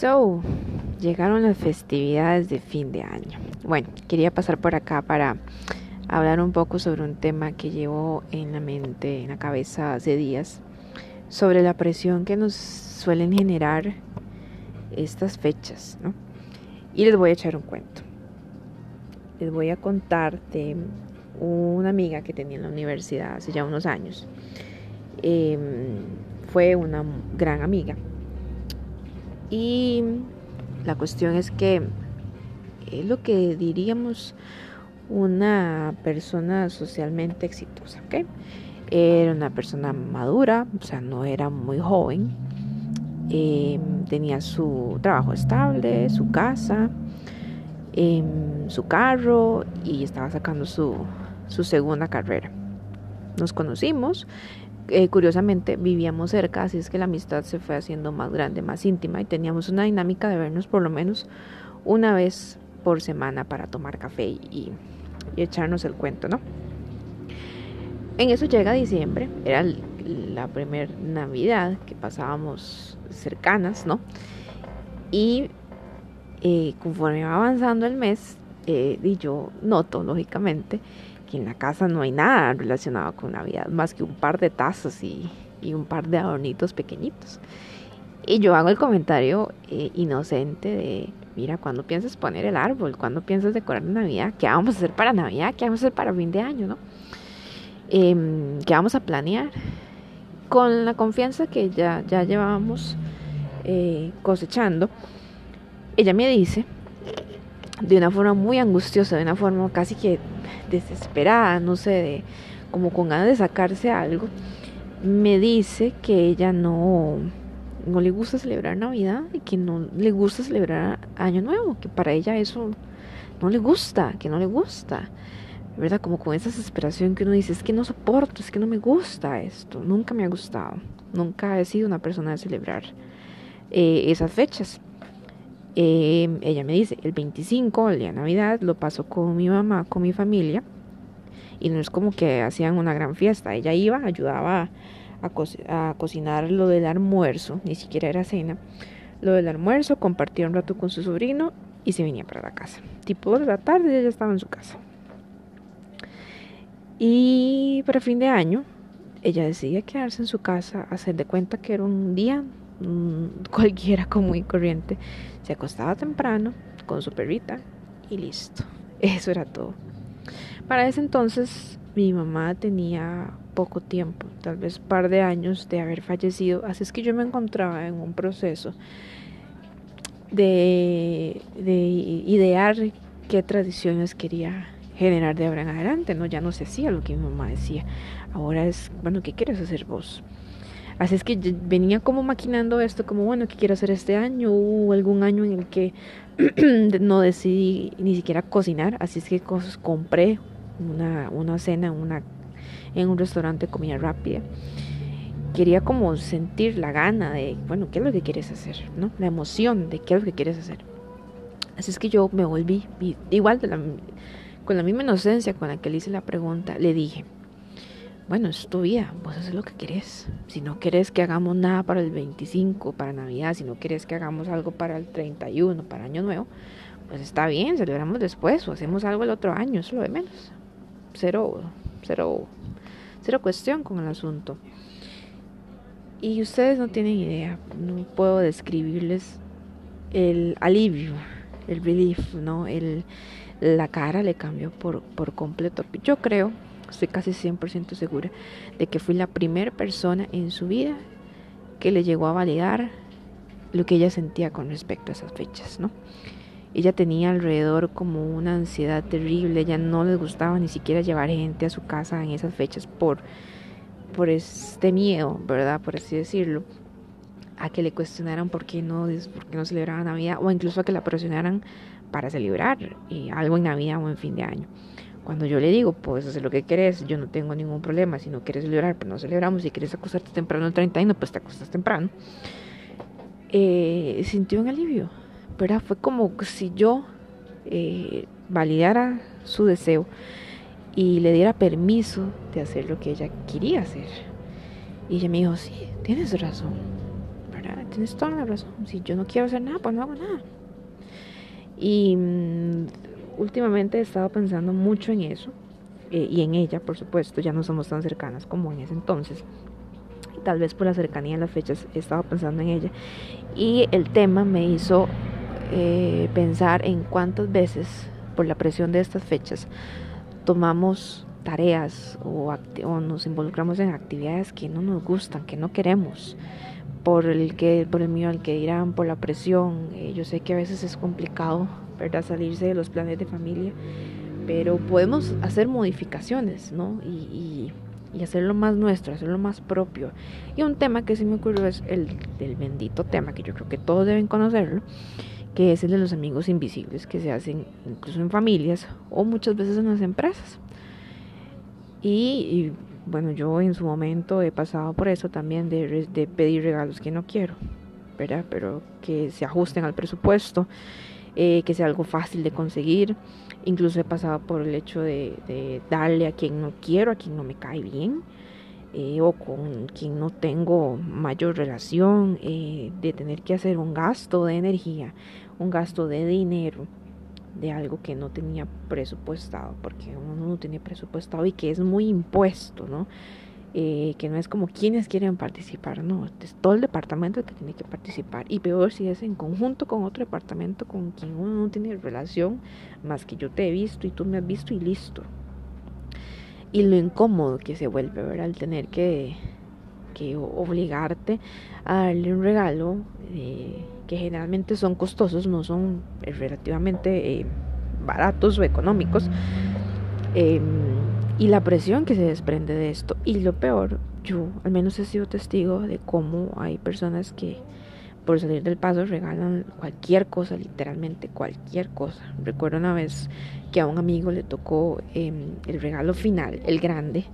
So, llegaron las festividades de fin de año. Bueno, quería pasar por acá para hablar un poco sobre un tema que llevo en la mente, en la cabeza hace días, sobre la presión que nos suelen generar estas fechas, ¿no? Y les voy a echar un cuento. Les voy a contar de una amiga que tenía en la universidad hace ya unos años. Em, fue una gran amiga y la cuestión es que es lo que diríamos una persona socialmente exitosa, ¿ok? Era una persona madura, o sea, no era muy joven. Em, tenía su trabajo estable, su casa, em, su carro y estaba sacando su, su segunda carrera. Nos conocimos, eh, curiosamente vivíamos cerca, así es que la amistad se fue haciendo más grande, más íntima y teníamos una dinámica de vernos por lo menos una vez por semana para tomar café y, echarnos el cuento, ¿no? En eso llega diciembre, era la primera Navidad que pasábamos cercanas, ¿no? Y eh, conforme va avanzando el mes, eh, y yo noto, lógicamente, que en la casa no hay nada relacionado con Navidad, más que un par de tazas y, un par de adornitos pequeñitos. Y yo hago el comentario eh, inocente de, mira, ¿cuándo piensas poner el árbol? ¿Cuándo piensas decorar Navidad? ¿Qué vamos a hacer para Navidad? ¿Qué vamos a hacer para fin de año? ¿no? Em, ¿Qué vamos a planear? Con la confianza que ya, ya llevábamos eh, cosechando, ella me dice, de una forma muy angustiosa, de una forma casi que desesperada, no sé, como con ganas de sacarse algo, me dice que ella no, no le gusta celebrar Navidad y que no le gusta celebrar Año Nuevo, que para ella eso no le gusta, que no le gusta. ¿Verdad? Como con esa desesperación que uno dice, es que no soporto, es que no me gusta esto, nunca me ha gustado, nunca he sido una persona de celebrar eh, esas fechas. Em, ella me dice, el 25, el día de Navidad, lo paso con mi mamá, con mi familia. Y no es como que hacían una gran fiesta. Ella iba, ayudaba a, cocinar lo del almuerzo, ni siquiera era cena. Lo del almuerzo, compartía un rato con su sobrino y se venía para la casa. Tipo de la tarde ella estaba en su casa. Y para fin de año, ella decidía quedarse en su casa, hacer de cuenta que era un día cualquiera común y corriente, se acostaba temprano con su perrita y listo. Eso era todo. Para ese entonces mi mamá tenía poco tiempo, tal vez par de años de haber fallecido, así es que yo me encontraba en un proceso de, de idear qué tradiciones quería generar de ahora en adelante, ¿no? Ya no se hacía lo que mi mamá decía. Ahora es, bueno, ¿qué quieres hacer vos? Así es que venía como maquinando esto, como bueno, ¿qué quiero hacer este año? Hubo algún año en el que no decidí ni siquiera cocinar, así es que compré una, una cena una, en un restaurante de comida rápida. Quería como sentir la gana de, bueno, ¿qué es lo que quieres hacer? ¿no? La emoción de qué es lo que quieres hacer. Así es que yo me volví, igual con la misma inocencia con la que le hice la pregunta, le dije, bueno, es tu vida, vos haces lo que querés. Si no querés que hagamos nada para el 25, para Navidad, si no querés que hagamos algo para el 31, para Año Nuevo, pues está bien, celebramos después o hacemos algo el otro año, es lo de menos. Cero, cero, cero cuestión con el asunto. Y ustedes no tienen idea, no puedo describirles el alivio, el relief, ¿no? El, la cara le cambió por, por completo. Yo creo estoy casi 100% segura de que fui la primera persona en su vida que le llegó a validar lo que ella sentía con respecto a esas fechas, ¿no? Ella tenía alrededor como una ansiedad terrible, ella no le gustaba ni siquiera llevar gente a su casa en esas fechas por, por este miedo, ¿verdad? Por así decirlo, a que le cuestionaran por qué no, por qué no celebraba Navidad o incluso a que la presionaran para celebrar eh, algo en Navidad o en fin de año. Cuando yo le digo, puedes hacer lo que quieres, yo no tengo ningún problema. Si no quieres celebrar, pues no celebramos. Si quieres acostarte temprano el 31, pues te acostas temprano. Eh, sintió un alivio, ¿verdad? Fue como si yo eh, validara su deseo y le diera permiso de hacer lo que ella quería hacer. Y ella me dijo, sí, tienes razón, ¿verdad? tienes toda la razón. Si yo no quiero hacer nada, pues no hago nada. Y mm, últimamente he estado pensando mucho en eso eh, y en ella, por supuesto, ya no somos tan cercanas como en ese entonces. Tal vez por la cercanía de las fechas he estado pensando en ella. Y el tema me hizo eh, pensar en cuántas veces, por la presión de estas fechas, tomamos tareas o, nos involucramos en actividades que no nos gustan, que no queremos, por el que, por el miedo al que dirán, por la presión. Eh, yo sé que a veces es complicado, ¿verdad? Salirse de los planes de familia, pero podemos hacer modificaciones, ¿no? Y, y, hacerlo más nuestro, hacerlo más propio. Y un tema que sí me ocurrió es el del bendito tema, que yo creo que todos deben conocerlo, que es el de los amigos invisibles que se hacen incluso en familias o muchas veces en las empresas. Y, bueno, yo en su momento he pasado por eso también de, de, pedir regalos que no quiero, ¿verdad? Pero que se ajusten al presupuesto, eh, que sea algo fácil de conseguir. Incluso he pasado por el hecho de, darle a quien no quiero, a quien no me cae bien. Eh, o con quien no tengo mayor relación, eh, de tener que hacer un gasto de energía, un gasto de dinero de algo que no tenía presupuestado, porque uno no tiene presupuestado y que es muy impuesto, ¿no? Eh, que no es como quienes quieren participar, no, es todo el departamento que tiene que participar y peor si es en conjunto con otro departamento con quien uno no tiene relación más que yo te he visto y tú me has visto y listo. Y lo incómodo que se vuelve, ¿verdad? El tener que, que obligarte a darle un regalo. Eh, que generalmente son costosos, no son relativamente eh, baratos o económicos. Em, y la presión que se desprende de esto. Y lo peor, yo al menos he sido testigo de cómo hay personas que por salir del paso regalan cualquier cosa, literalmente cualquier cosa. Recuerdo una vez que a un amigo le tocó em, el regalo final, el grande,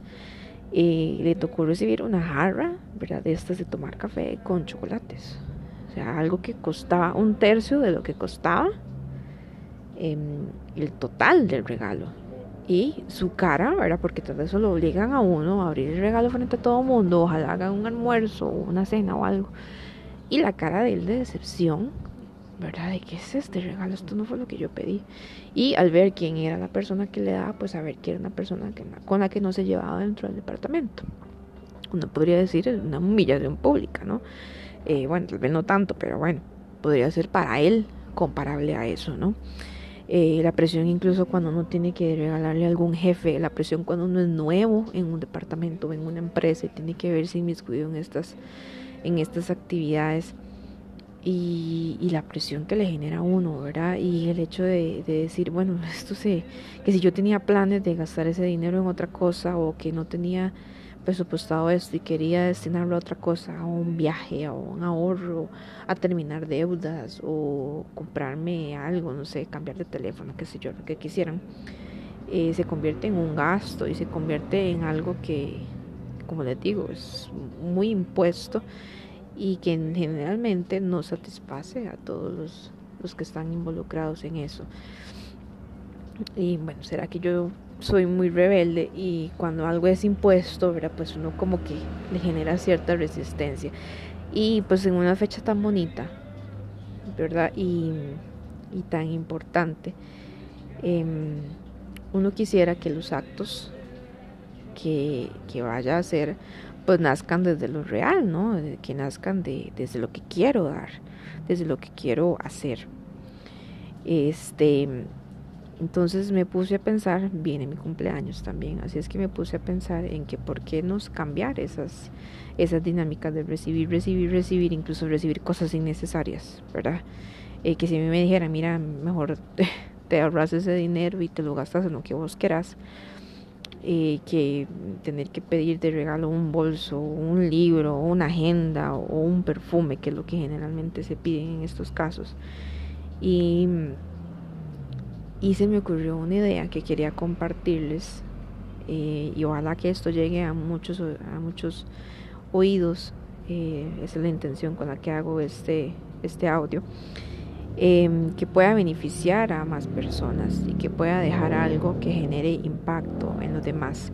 y le tocó recibir una jarra, ¿verdad? De estas de tomar café con chocolates. Sea, algo que costaba un tercio de lo que costaba em, el total del regalo. Y su cara, ¿verdad? Porque vez eso lo obligan a uno a abrir el regalo frente a todo el mundo, ojalá hagan un almuerzo o una cena o algo. Y la cara de él de decepción, ¿verdad? Qué es este regalo, esto no fue lo que yo pedí. Y al ver quién era la persona que le daba, pues a ver que era una persona que, con la que no se llevaba dentro del departamento. Uno podría decir una humillación pública, ¿no? Eh, bueno, tal vez no tanto, pero bueno, podría ser para él comparable a eso, ¿no? Eh, la presión incluso cuando uno tiene que regalarle a algún jefe, la presión cuando uno es nuevo en un departamento, en una empresa y tiene que verse inmiscuido en estas, en estas actividades y, y, la presión que le genera a uno, ¿verdad? Y el hecho de, de decir, bueno, esto sé, que si yo tenía planes de gastar ese dinero en otra cosa o que no tenía presupuestado esto y quería destinarlo a otra cosa, a un viaje, a un ahorro, a terminar deudas o comprarme algo, no sé, cambiar de teléfono, qué sé yo, lo que quisieran, eh, se convierte en un gasto y se convierte en algo que, como les digo, es muy impuesto y que generalmente no satisface a todos los, los que están involucrados en eso. Y bueno, será que yo soy muy rebelde y cuando algo es impuesto, ¿verdad? Pues uno como que le genera cierta resistencia. Y pues en una fecha tan bonita, ¿verdad? Y, y tan importante, em, uno quisiera que los actos que, que, vaya a hacer, pues nazcan desde lo real, ¿no? Que nazcan de, desde lo que quiero dar, desde lo que quiero hacer. Este entonces me puse a pensar, viene mi cumpleaños también, así es que me puse a pensar en que por qué nos cambiar esas, esas dinámicas de recibir, recibir, recibir, incluso recibir cosas innecesarias, ¿verdad? Eh, que si me dijera, mira, mejor te ahorras ese dinero y te lo gastas en lo que vos quieras, eh, que tener que pedir de regalo un bolso, un libro, una agenda o un perfume, que es lo que generalmente se piden en estos casos. Y y se me ocurrió una idea que quería compartirles eh, y ojalá que esto llegue a muchos, a muchos oídos. Eh, esa es la intención con la que hago este, este audio. Em, que pueda beneficiar a más personas y que pueda dejar algo que genere impacto en los demás.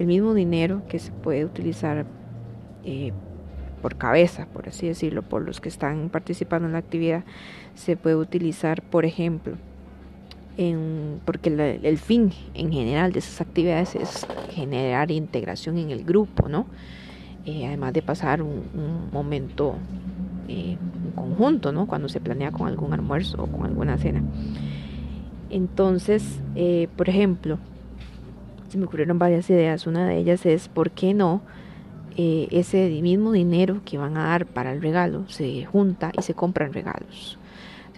El mismo dinero que se puede utilizar eh, por cabeza, por así decirlo, por los que están participando en la actividad, se puede utilizar, por ejemplo, en, porque el fin en general de esas actividades es generar integración en el grupo, ¿no? Eh, además de pasar un, momento eh, conjunto, ¿no? Cuando se planea con algún almuerzo o con alguna cena. Entonces, eh, por ejemplo, se me ocurrieron varias ideas. Una de ellas es, ¿por qué no? ese mismo dinero que van a dar para el regalo se junta y se compran regalos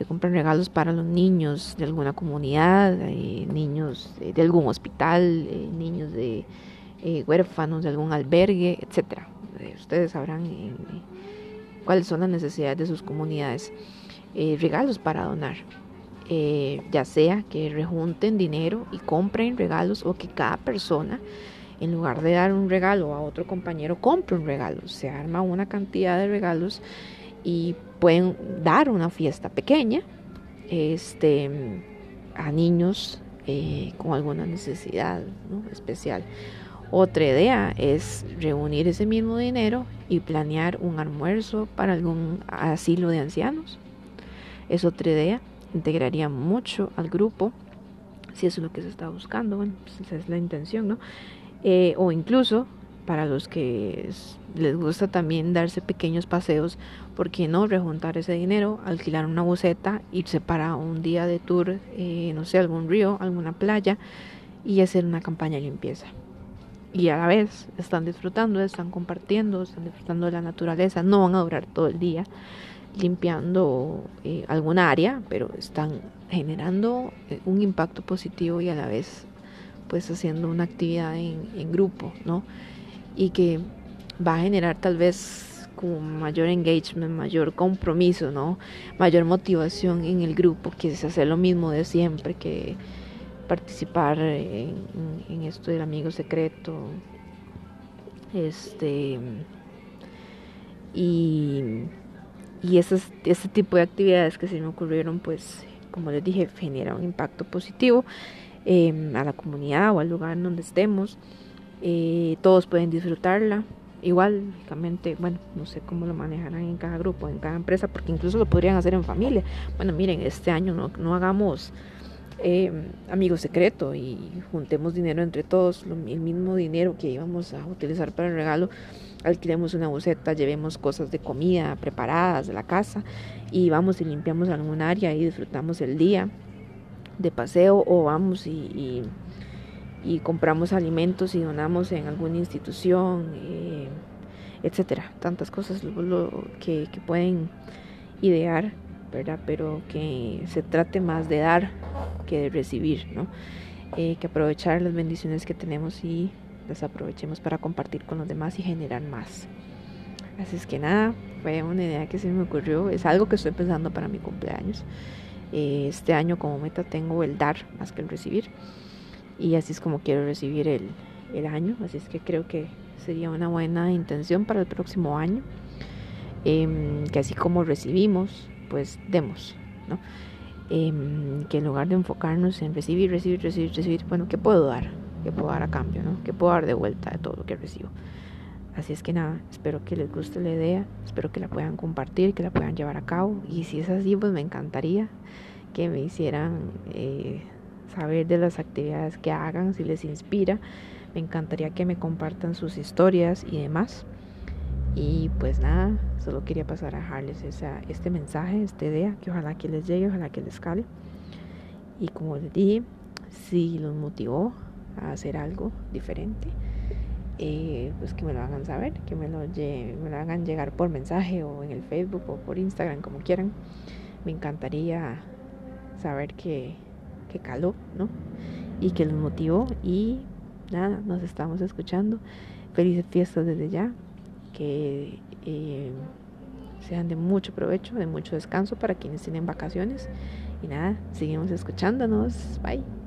se compran regalos para los niños de alguna comunidad, eh, niños de algún hospital, eh, niños de eh, huérfanos de algún albergue, etcétera. ustedes sabrán cuáles son las necesidades de sus comunidades. regalos para donar. ya sea que rejunten dinero y compren regalos o que cada persona en lugar de dar un regalo a otro compañero compre un regalo se arma una cantidad de regalos y pueden dar una fiesta pequeña este, a niños eh, con alguna necesidad especial. Otra idea es reunir ese mismo dinero y planear un almuerzo para algún asilo de ancianos. Es otra idea, integraría mucho al grupo, si eso es lo que se está buscando, bueno, pues esa es la intención, ¿no? Eh, o incluso para los que les gusta también darse pequeños paseos, ¿por qué no rejuntar ese dinero, alquilar una buseta, irse para un día de tour, eh, no sé, algún río, alguna playa y hacer una campaña de limpieza? Y a la vez están disfrutando, están compartiendo, están disfrutando de la naturaleza, no van a durar todo el día limpiando eh, alguna área, pero están generando eh, un impacto positivo y a la vez pues haciendo una actividad en, en grupo, ¿no? Y que va a generar tal vez como mayor engagement, mayor compromiso, ¿no? Mayor motivación en el grupo, que es hacer lo mismo de siempre, que participar en, esto del amigo secreto. Este y, y ese tipo de actividades que se me ocurrieron, pues, como les dije, genera un impacto positivo eh, a la comunidad o al lugar en donde estemos. Eh, todos pueden disfrutarla. Igual, lógicamente, bueno, no sé cómo lo manejarán en cada grupo, en cada empresa, porque incluso lo podrían hacer en familia. Bueno, miren, este año no, no hagamos eh, amigos secreto y juntemos dinero entre todos, el mismo dinero que íbamos a utilizar para el regalo, alquilemos una buceta, llevemos cosas de comida preparadas de la casa y vamos y limpiamos algún área y disfrutamos el día de paseo o vamos y compramos alimentos y donamos en alguna institución, eh, etcétera. Tantas cosas que, pueden idear, ¿verdad? Pero que se trate más de dar que de recibir, ¿no? Eh, que aprovechar las bendiciones que tenemos y las aprovechemos para compartir con los demás y generar más. Así es que nada, fue una idea que se me ocurrió, es algo que estoy pensando para mi cumpleaños. Eh, este año como meta tengo el dar más que el recibir y así es como quiero recibir el, el año, así es que creo que sería una buena intención para el próximo año, em, que así como recibimos, pues demos, ¿no? Em, que en lugar de enfocarnos en recibir, recibir, recibir, recibir, bueno, ¿qué puedo dar? ¿Qué puedo dar a cambio? ¿no? ¿Qué puedo dar de vuelta de todo lo que recibo? Así es que nada, espero que les guste la idea, espero que la puedan compartir, que la puedan llevar a cabo y si es así, pues me encantaría que me hicieran eh, saber de las actividades que hagan, si les inspira. Me encantaría que me compartan sus historias y demás. Y pues nada, solo quería pasar a dejarles esa, este mensaje, esta idea, que ojalá que les llegue, ojalá que les cale. Y como les dije, si los motivó a hacer algo diferente, eh, pues que me lo hagan saber, que me lo, me lo hagan llegar por mensaje o en el Facebook o por Instagram, como quieran. Me encantaría saber que, que caló, ¿no? Y que los motivó y nada, nos estamos escuchando. Felices fiestas desde ya, que eh, sean de mucho provecho, de mucho descanso para quienes tienen vacaciones. Y nada, seguimos escuchándonos. Bye.